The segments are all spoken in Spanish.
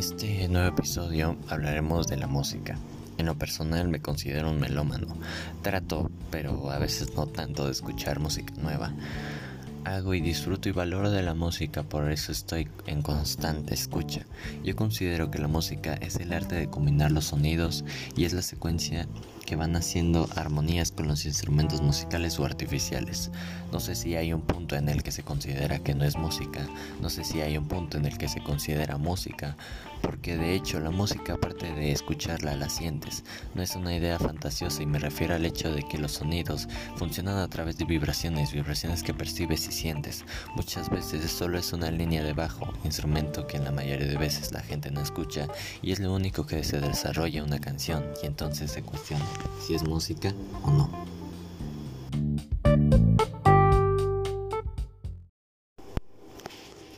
este nuevo episodio hablaremos de la música. En lo personal me considero un melómano. Trato, pero a veces no tanto, de escuchar música nueva. Hago y disfruto y valoro de la música, por eso estoy en constante escucha. Yo considero que la música es el arte de combinar los sonidos y es la secuencia que van haciendo armonías con los instrumentos musicales o artificiales. No sé si hay un punto en el que se considera que no es música, no sé si hay un punto en el que se considera música, porque de hecho la música aparte de escucharla la sientes, no es una idea fantasiosa y me refiero al hecho de que los sonidos funcionan a través de vibraciones, vibraciones que percibes y sientes. Muchas veces solo es una línea de bajo, instrumento que en la mayoría de veces la gente no escucha y es lo único que se desarrolla una canción y entonces se cuestiona si es música o no.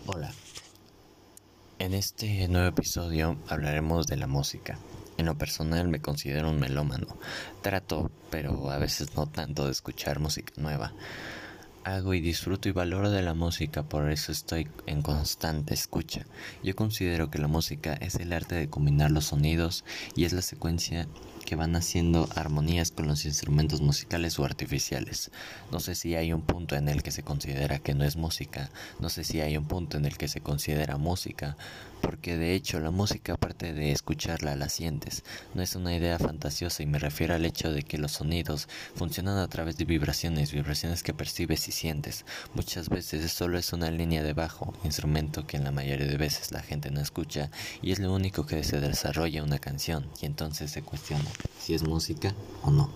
Hola. En este nuevo episodio hablaremos de la música. En lo personal me considero un melómano. Trato, pero a veces no tanto, de escuchar música nueva hago y disfruto y valoro de la música, por eso estoy en constante escucha. Yo considero que la música es el arte de combinar los sonidos y es la secuencia que van haciendo armonías con los instrumentos musicales o artificiales. No sé si hay un punto en el que se considera que no es música, no sé si hay un punto en el que se considera música, porque de hecho la música aparte de escucharla la sientes, no es una idea fantasiosa y me refiero al hecho de que los sonidos funcionan a través de vibraciones, vibraciones que percibes y sientes. Muchas veces solo es una línea de bajo, instrumento que en la mayoría de veces la gente no escucha y es lo único que se desarrolla una canción y entonces se cuestiona si es música o no.